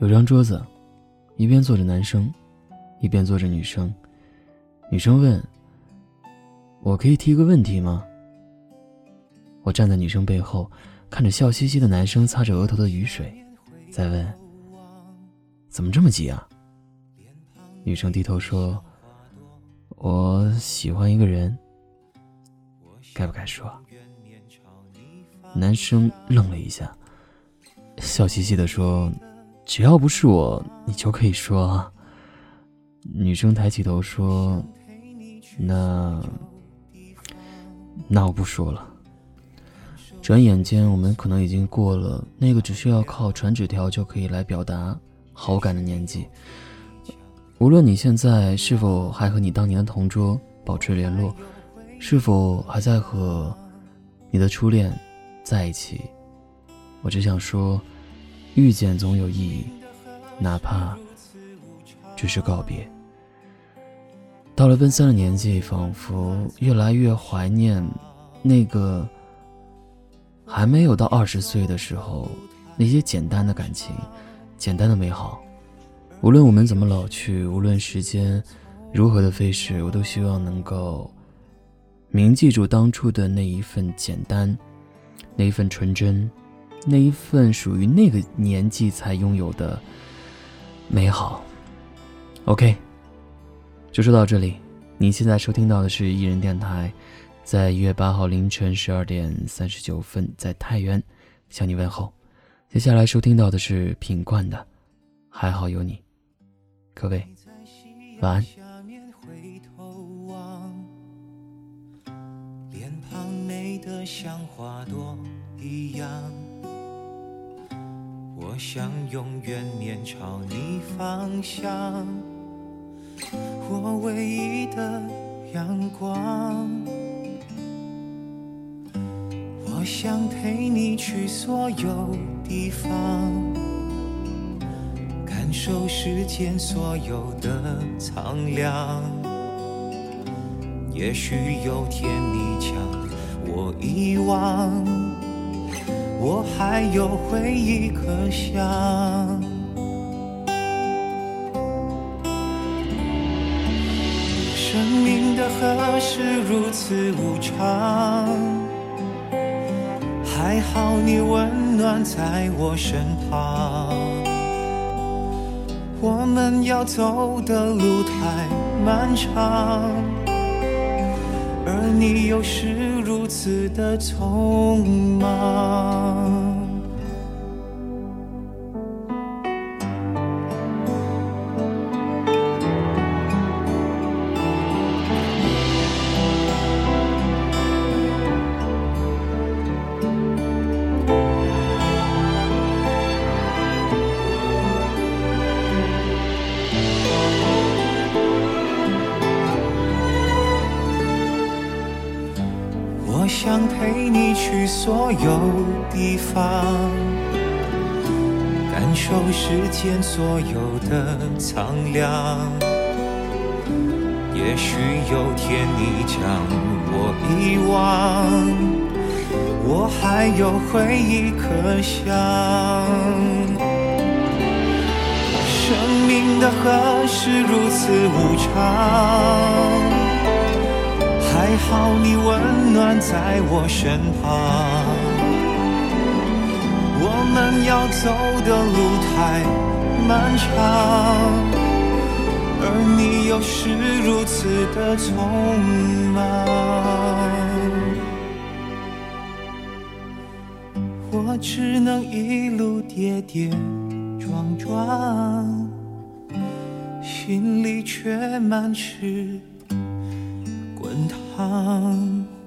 有张桌子，一边坐着男生，一边坐着女生。女生问：“我可以提个问题吗？”我站在女生背后，看着笑嘻嘻的男生擦着额头的雨水，再问：“怎么这么急啊？”女生低头说：“我喜欢一个人，该不该说？”男生愣了一下，笑嘻嘻的说。只要不是我，你就可以说。女生抬起头说：“那……那我不说了。”转眼间，我们可能已经过了那个只需要靠传纸条就可以来表达好感的年纪。无论你现在是否还和你当年的同桌保持联络，是否还在和你的初恋在一起，我只想说。遇见总有意义，哪怕只是告别。到了奔三的年纪，仿佛越来越怀念那个还没有到二十岁的时候，那些简单的感情，简单的美好。无论我们怎么老去，无论时间如何的飞逝，我都希望能够铭记住当初的那一份简单，那一份纯真。那一份属于那个年纪才拥有的美好。OK，就说到这里。你现在收听到的是艺人电台，在一月八号凌晨十二点三十九分，在太原向你问候。接下来收听到的是品冠的《还好有你》，各位晚安。脸庞美得像花朵一样。想永远面朝你方向，我唯一的阳光。我想陪你去所有地方，感受世间所有的苍凉。也许有天你将我遗忘。我还有回忆可想，生命的河是如此无常，还好你温暖在我身旁。我们要走的路太漫长，而你又是。如此的匆忙。想陪你去所有地方，感受世间所有的苍凉。也许有天你将我遗忘，我还有回忆可想。生命的河是如此无常。还好你温暖在我身旁，我们要走的路太漫长，而你又是如此的匆忙，我只能一路跌跌撞撞，心里却满是。滚烫。